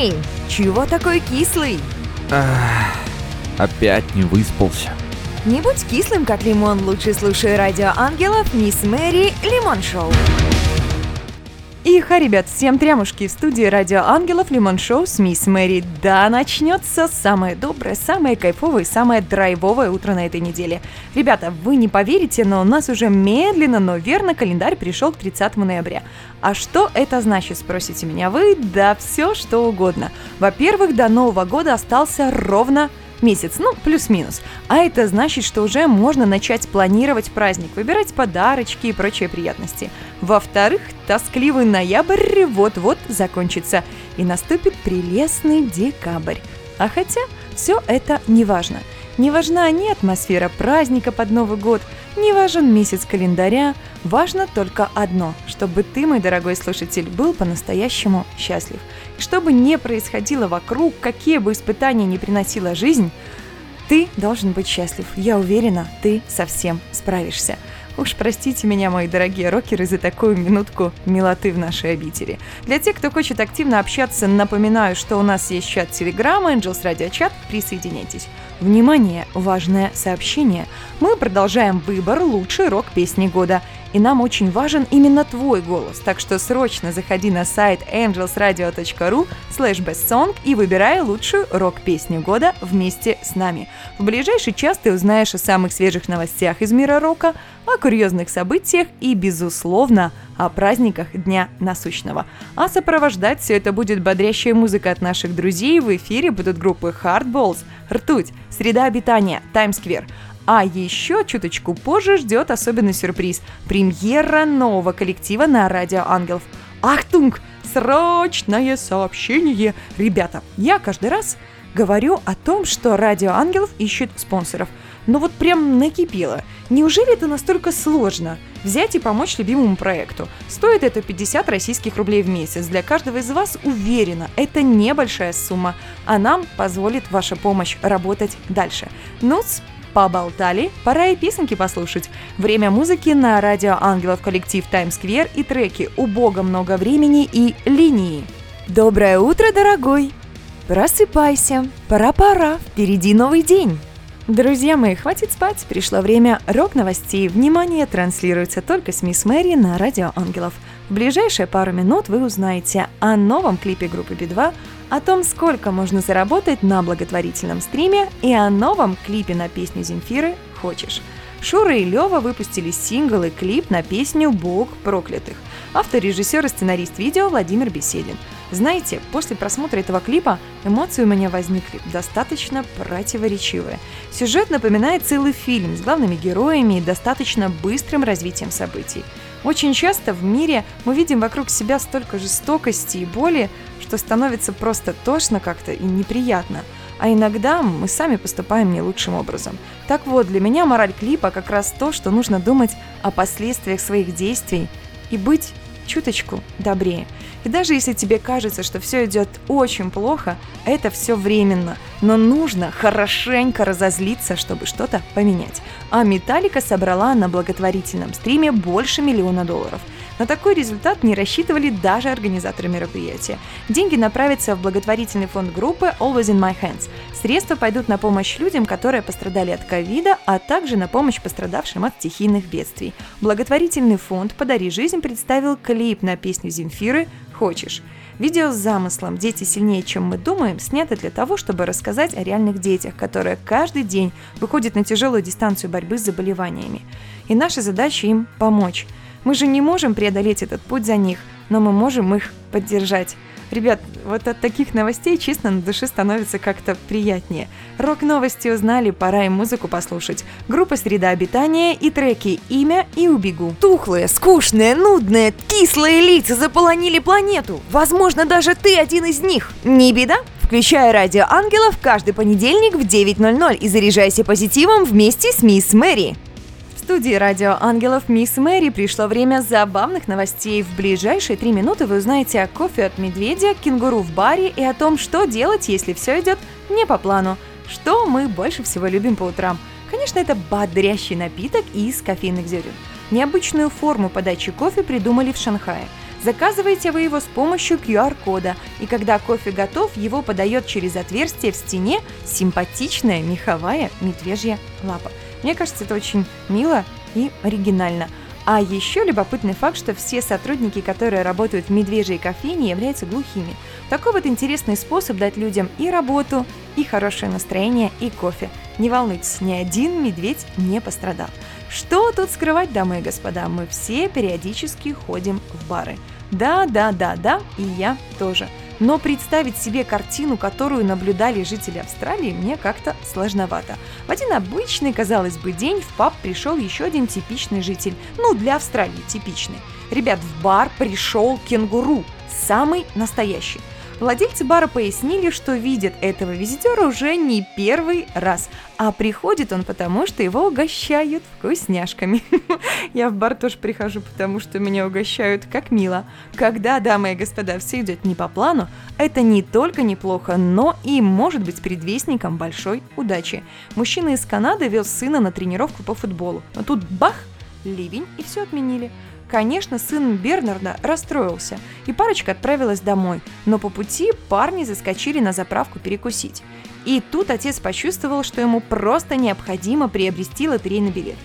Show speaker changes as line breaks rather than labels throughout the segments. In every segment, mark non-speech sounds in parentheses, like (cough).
Эй, чего такой кислый?
Ах, опять не выспался.
Не будь кислым, как лимон, лучше слушай радио ангелов Мисс Мэри Лимон Шоу.
Иха, ребят, всем трямушки в студии Радио Ангелов Лимон Шоу с Мисс Мэри. Да, начнется самое доброе, самое кайфовое, самое драйвовое утро на этой неделе. Ребята, вы не поверите, но у нас уже медленно, но верно календарь пришел к 30 ноября. А что это значит, спросите меня вы? Да все что угодно. Во-первых, до Нового года остался ровно месяц, ну, плюс-минус. А это значит, что уже можно начать планировать праздник, выбирать подарочки и прочие приятности. Во-вторых, тоскливый ноябрь вот-вот закончится, и наступит прелестный декабрь. А хотя все это не важно. Не важна ни атмосфера праздника под Новый год, не важен месяц календаря, важно только одно, чтобы ты, мой дорогой слушатель, был по-настоящему счастлив. И что бы ни происходило вокруг, какие бы испытания ни приносила жизнь, ты должен быть счастлив. Я уверена, ты совсем справишься. Уж простите меня, мои дорогие рокеры, за такую минутку милоты в нашей обители. Для тех, кто хочет активно общаться, напоминаю, что у нас есть чат Телеграма, Angels Radio Chat, присоединяйтесь. Внимание, важное сообщение. Мы продолжаем выбор лучшей рок-песни года. И нам очень важен именно твой голос, так что срочно заходи на сайт angelsradio.ru slash bestsong и выбирай лучшую рок-песню года вместе с нами. В ближайший час ты узнаешь о самых свежих новостях из мира рока, о курьезных событиях и, безусловно, о праздниках Дня Насущного. А сопровождать все это будет бодрящая музыка от наших друзей. В эфире будут группы Hardballs, Ртуть, Среда обитания, Times Square. А еще чуточку позже ждет особенный сюрприз – премьера нового коллектива на Радио Ангелов. Ахтунг! Срочное сообщение! Ребята, я каждый раз говорю о том, что Радио Ангелов ищет спонсоров. Но вот прям накипело. Неужели это настолько сложно? Взять и помочь любимому проекту. Стоит это 50 российских рублей в месяц. Для каждого из вас, уверена, это небольшая сумма, а нам позволит ваша помощь работать дальше. ну поболтали, пора и песенки послушать. Время музыки на радио Ангелов коллектив Таймсквер и треки «У Бога много времени» и «Линии». Доброе утро, дорогой! Просыпайся, пора-пора, впереди новый день. Друзья мои, хватит спать, пришло время рок-новостей. Внимание, транслируется только с Мисс Мэри на Радио Ангелов. В ближайшие пару минут вы узнаете о новом клипе группы Би-2, о том, сколько можно заработать на благотворительном стриме и о новом клипе на песню Земфиры «Хочешь». Шура и Лева выпустили сингл и клип на песню «Бог проклятых». Автор, режиссер и сценарист видео Владимир Беседин. Знаете, после просмотра этого клипа эмоции у меня возникли достаточно противоречивые. Сюжет напоминает целый фильм с главными героями и достаточно быстрым развитием событий. Очень часто в мире мы видим вокруг себя столько жестокости и боли, что становится просто тошно как-то и неприятно. А иногда мы сами поступаем не лучшим образом. Так вот, для меня мораль клипа как раз то, что нужно думать о последствиях своих действий и быть чуточку добрее. И даже если тебе кажется, что все идет очень плохо, это все временно. Но нужно хорошенько разозлиться, чтобы что-то поменять. А Металлика собрала на благотворительном стриме больше миллиона долларов – на такой результат не рассчитывали даже организаторы мероприятия. Деньги направятся в благотворительный фонд группы Always in My Hands. Средства пойдут на помощь людям, которые пострадали от ковида, а также на помощь пострадавшим от стихийных бедствий. Благотворительный фонд «Подари жизнь» представил клип на песню Земфиры «Хочешь». Видео с замыслом «Дети сильнее, чем мы думаем» снято для того, чтобы рассказать о реальных детях, которые каждый день выходят на тяжелую дистанцию борьбы с заболеваниями. И наша задача им помочь – мы же не можем преодолеть этот путь за них, но мы можем их поддержать. Ребят, вот от таких новостей, честно, на душе становится как-то приятнее. Рок-новости узнали, пора им музыку послушать. Группа «Среда обитания» и треки «Имя» и «Убегу».
Тухлые, скучные, нудные, кислые лица заполонили планету. Возможно, даже ты один из них. Не беда? Включай радио ангелов каждый понедельник в 9.00 и заряжайся позитивом вместе с мисс Мэри
студии радио «Ангелов» Мисс Мэри пришло время забавных новостей. В ближайшие три минуты вы узнаете о кофе от медведя, кенгуру в баре и о том, что делать, если все идет не по плану. Что мы больше всего любим по утрам? Конечно, это бодрящий напиток из кофейных зерен. Необычную форму подачи кофе придумали в Шанхае. Заказываете вы его с помощью QR-кода, и когда кофе готов, его подает через отверстие в стене симпатичная меховая медвежья лапа. Мне кажется, это очень мило и оригинально. А еще любопытный факт, что все сотрудники, которые работают в медвежьей кофейне, являются глухими. Такой вот интересный способ дать людям и работу, и хорошее настроение, и кофе. Не волнуйтесь, ни один медведь не пострадал. Что тут скрывать, дамы и господа, мы все периодически ходим в бары. Да, да, да, да, и я тоже. Но представить себе картину, которую наблюдали жители Австралии, мне как-то сложновато. В один обычный, казалось бы, день в паб пришел еще один типичный житель. Ну, для Австралии типичный. Ребят, в бар пришел кенгуру. Самый настоящий. Владельцы бара пояснили, что видят этого визитера уже не первый раз, а приходит он потому, что его угощают вкусняшками. (laughs) Я в бар тоже прихожу, потому что меня угощают как мило. Когда, дамы и господа, все идет не по плану, это не только неплохо, но и может быть предвестником большой удачи. Мужчина из Канады вез сына на тренировку по футболу, но тут бах, ливень и все отменили. Конечно, сын Бернарда расстроился, и парочка отправилась домой, но по пути парни заскочили на заправку перекусить. И тут отец почувствовал, что ему просто необходимо приобрести лотерейный билет.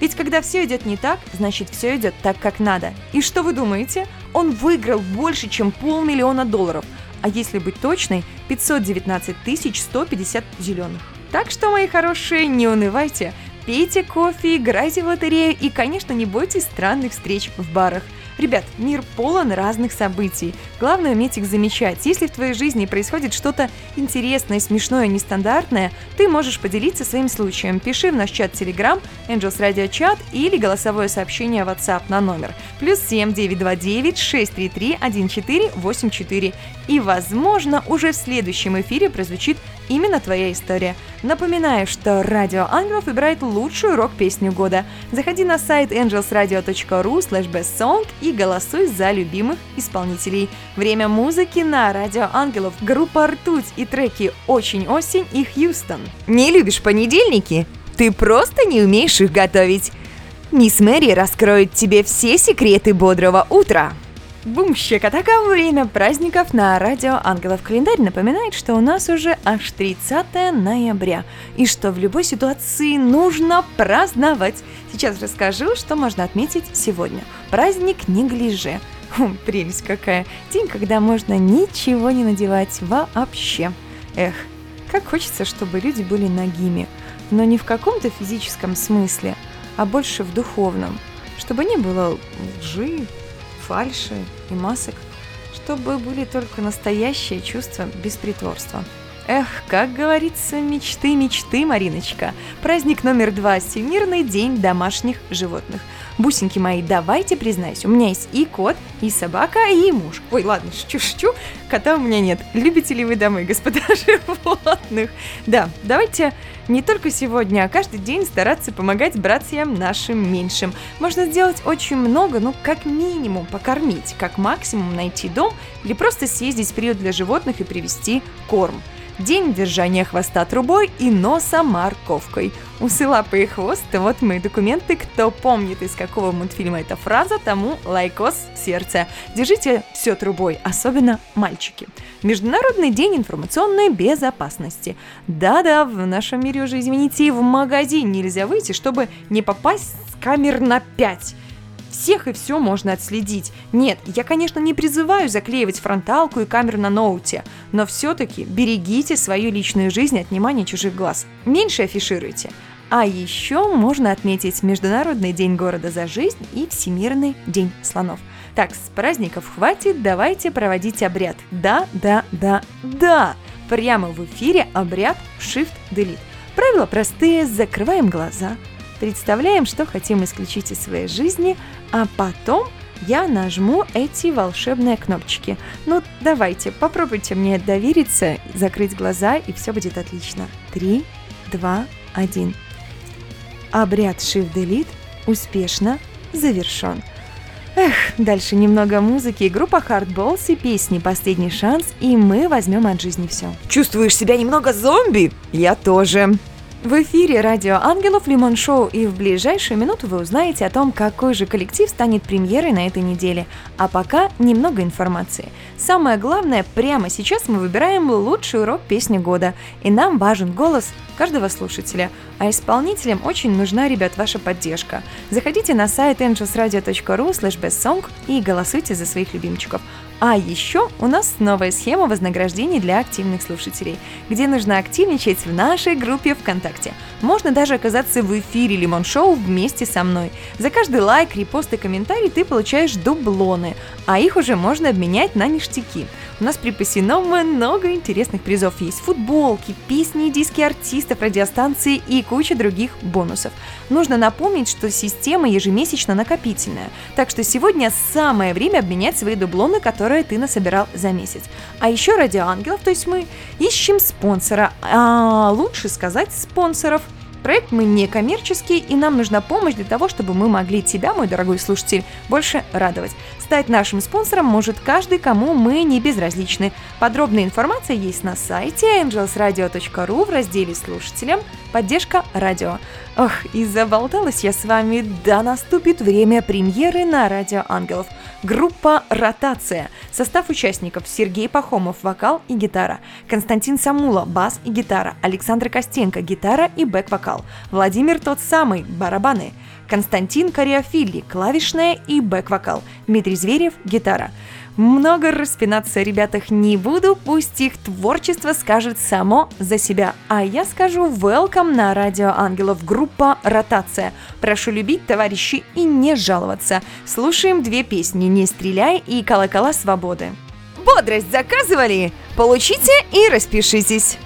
Ведь когда все идет не так, значит все идет так, как надо. И что вы думаете? Он выиграл больше, чем полмиллиона долларов, а если быть точной, 519 150 зеленых. Так что, мои хорошие, не унывайте, Пейте кофе, играйте в лотерею и, конечно, не бойтесь странных встреч в барах. Ребят, мир полон разных событий. Главное уметь их замечать. Если в твоей жизни происходит что-то интересное, смешное, нестандартное, ты можешь поделиться своим случаем. Пиши в наш чат Telegram, Angels Radio Chat или голосовое сообщение WhatsApp на номер плюс 7 929 633 1484. И, возможно, уже в следующем эфире прозвучит именно твоя история. Напоминаю, что Радио Ангелов выбирает лучшую рок-песню года. Заходи на сайт angelsradio.ru slash и голосуй за любимых исполнителей. Время музыки на Радио Ангелов, группа «Ртуть» и треки «Очень осень» и «Хьюстон».
Не любишь понедельники? Ты просто не умеешь их готовить. Мисс Мэри раскроет тебе все секреты бодрого утра.
Бум, щекотака, время праздников на радио Ангелов календарь напоминает, что у нас уже аж 30 ноября, и что в любой ситуации нужно праздновать. Сейчас расскажу, что можно отметить сегодня. Праздник неглиже. Хм, прелесть какая. День, когда можно ничего не надевать вообще. Эх, как хочется, чтобы люди были нагими. Но не в каком-то физическом смысле, а больше в духовном. Чтобы не было лжи, фальши и масок, чтобы были только настоящие чувства без притворства. Эх, как говорится, мечты, мечты, Мариночка. Праздник номер два – Всемирный день домашних животных. Бусинки мои, давайте признаюсь, у меня есть и кот, и собака, и муж. Ой, ладно, шучу-шучу, кота у меня нет. Любите ли вы домой, господа (laughs) животных? Да, давайте не только сегодня, а каждый день стараться помогать братьям нашим меньшим. Можно сделать очень много, ну, как минимум покормить, как максимум найти дом или просто съездить в приют для животных и привезти корм. День держания хвоста трубой и носа морковкой. Лапы и хвост – вот мои документы. Кто помнит, из какого мультфильма эта фраза, тому лайкос в сердце. Держите все трубой, особенно мальчики. Международный день информационной безопасности. Да-да, в нашем мире уже, извините, в магазин нельзя выйти, чтобы не попасть с камер на 5 всех и все можно отследить. Нет, я, конечно, не призываю заклеивать фронталку и камеру на ноуте, но все-таки берегите свою личную жизнь от внимания чужих глаз. Меньше афишируйте. А еще можно отметить Международный день города за жизнь и Всемирный день слонов. Так, с праздников хватит, давайте проводить обряд. Да, да, да, да! Прямо в эфире обряд Shift-Delete. Правила простые, закрываем глаза, представляем, что хотим исключить из своей жизни, а потом я нажму эти волшебные кнопочки. Ну, давайте, попробуйте мне довериться, закрыть глаза, и все будет отлично. Три, два, один. Обряд Shift Delete успешно завершен. Эх, дальше немного музыки, группа Hardballs и песни «Последний шанс», и мы возьмем от жизни все.
Чувствуешь себя немного зомби? Я тоже.
В эфире Радио Ангелов Лимон Шоу, и в ближайшую минуту вы узнаете о том, какой же коллектив станет премьерой на этой неделе. А пока немного информации. Самое главное, прямо сейчас мы выбираем лучший урок песни года, и нам важен голос каждого слушателя. А исполнителям очень нужна, ребят, ваша поддержка. Заходите на сайт angelsradio.ru slash и голосуйте за своих любимчиков. А еще у нас новая схема вознаграждений для активных слушателей, где нужно активничать в нашей группе ВКонтакте. Можно даже оказаться в эфире Лимон Шоу вместе со мной. За каждый лайк, репост и комментарий ты получаешь дублоны, а их уже можно обменять на ништяки. У нас припасено много интересных призов. Есть футболки, песни и диски артистов, радиостанции и куча других бонусов. Нужно напомнить, что система ежемесячно накопительная. Так что сегодня самое время обменять свои дублоны, которые ты насобирал за месяц. А еще ради ангелов, то есть мы ищем спонсора, а лучше сказать спонсоров – Проект мы не коммерческий, и нам нужна помощь для того, чтобы мы могли тебя, мой дорогой слушатель, больше радовать. Стать нашим спонсором может каждый, кому мы не безразличны. Подробная информация есть на сайте angelsradio.ru в разделе «Слушателям. Поддержка радио». Ох, и заболталась я с вами, да наступит время премьеры на Радио Ангелов – Группа «Ротация». Состав участников Сергей Пахомов – вокал и гитара, Константин Самула – бас и гитара, Александр Костенко – гитара и бэк-вокал, Владимир тот самый – барабаны, Константин Кориофилли – клавишная и бэк-вокал, Дмитрий Зверев – гитара – много распинаться ребятах не буду, пусть их творчество скажет само за себя. А я скажу welcome на Радио Ангелов, группа «Ротация». Прошу любить, товарищи, и не жаловаться. Слушаем две песни «Не стреляй» и «Колокола свободы».
Бодрость заказывали? Получите и распишитесь.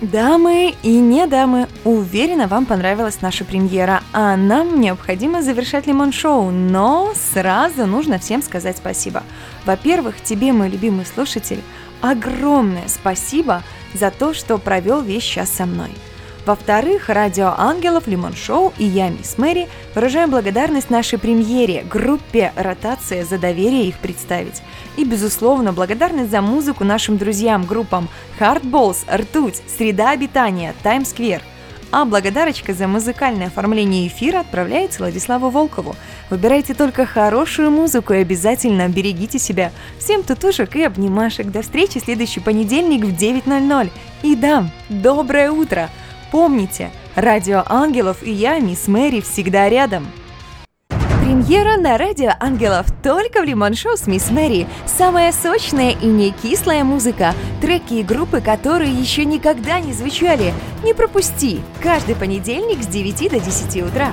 Дамы и не дамы, уверена, вам понравилась наша премьера, а нам необходимо завершать лимон-шоу, но сразу нужно всем сказать спасибо. Во-первых, тебе, мой любимый слушатель, огромное спасибо за то, что провел весь час со мной – во-вторых, радио Ангелов, Лимон Шоу и я, Мисс Мэри, выражаем благодарность нашей премьере, группе «Ротация» за доверие их представить. И, безусловно, благодарность за музыку нашим друзьям, группам Hardballs, Ртуть, Среда обитания, Таймсквер. А благодарочка за музыкальное оформление эфира отправляется Владиславу Волкову. Выбирайте только хорошую музыку и обязательно берегите себя. Всем тутушек и обнимашек. До встречи следующий понедельник в 9.00. И да, доброе утро! Помните, Радио Ангелов и я, мисс Мэри, всегда рядом.
Премьера на Радио Ангелов только в Лимон Шоу с Мисс Мэри. Самая сочная и не кислая музыка. Треки и группы, которые еще никогда не звучали. Не пропусти. Каждый понедельник с 9 до 10 утра.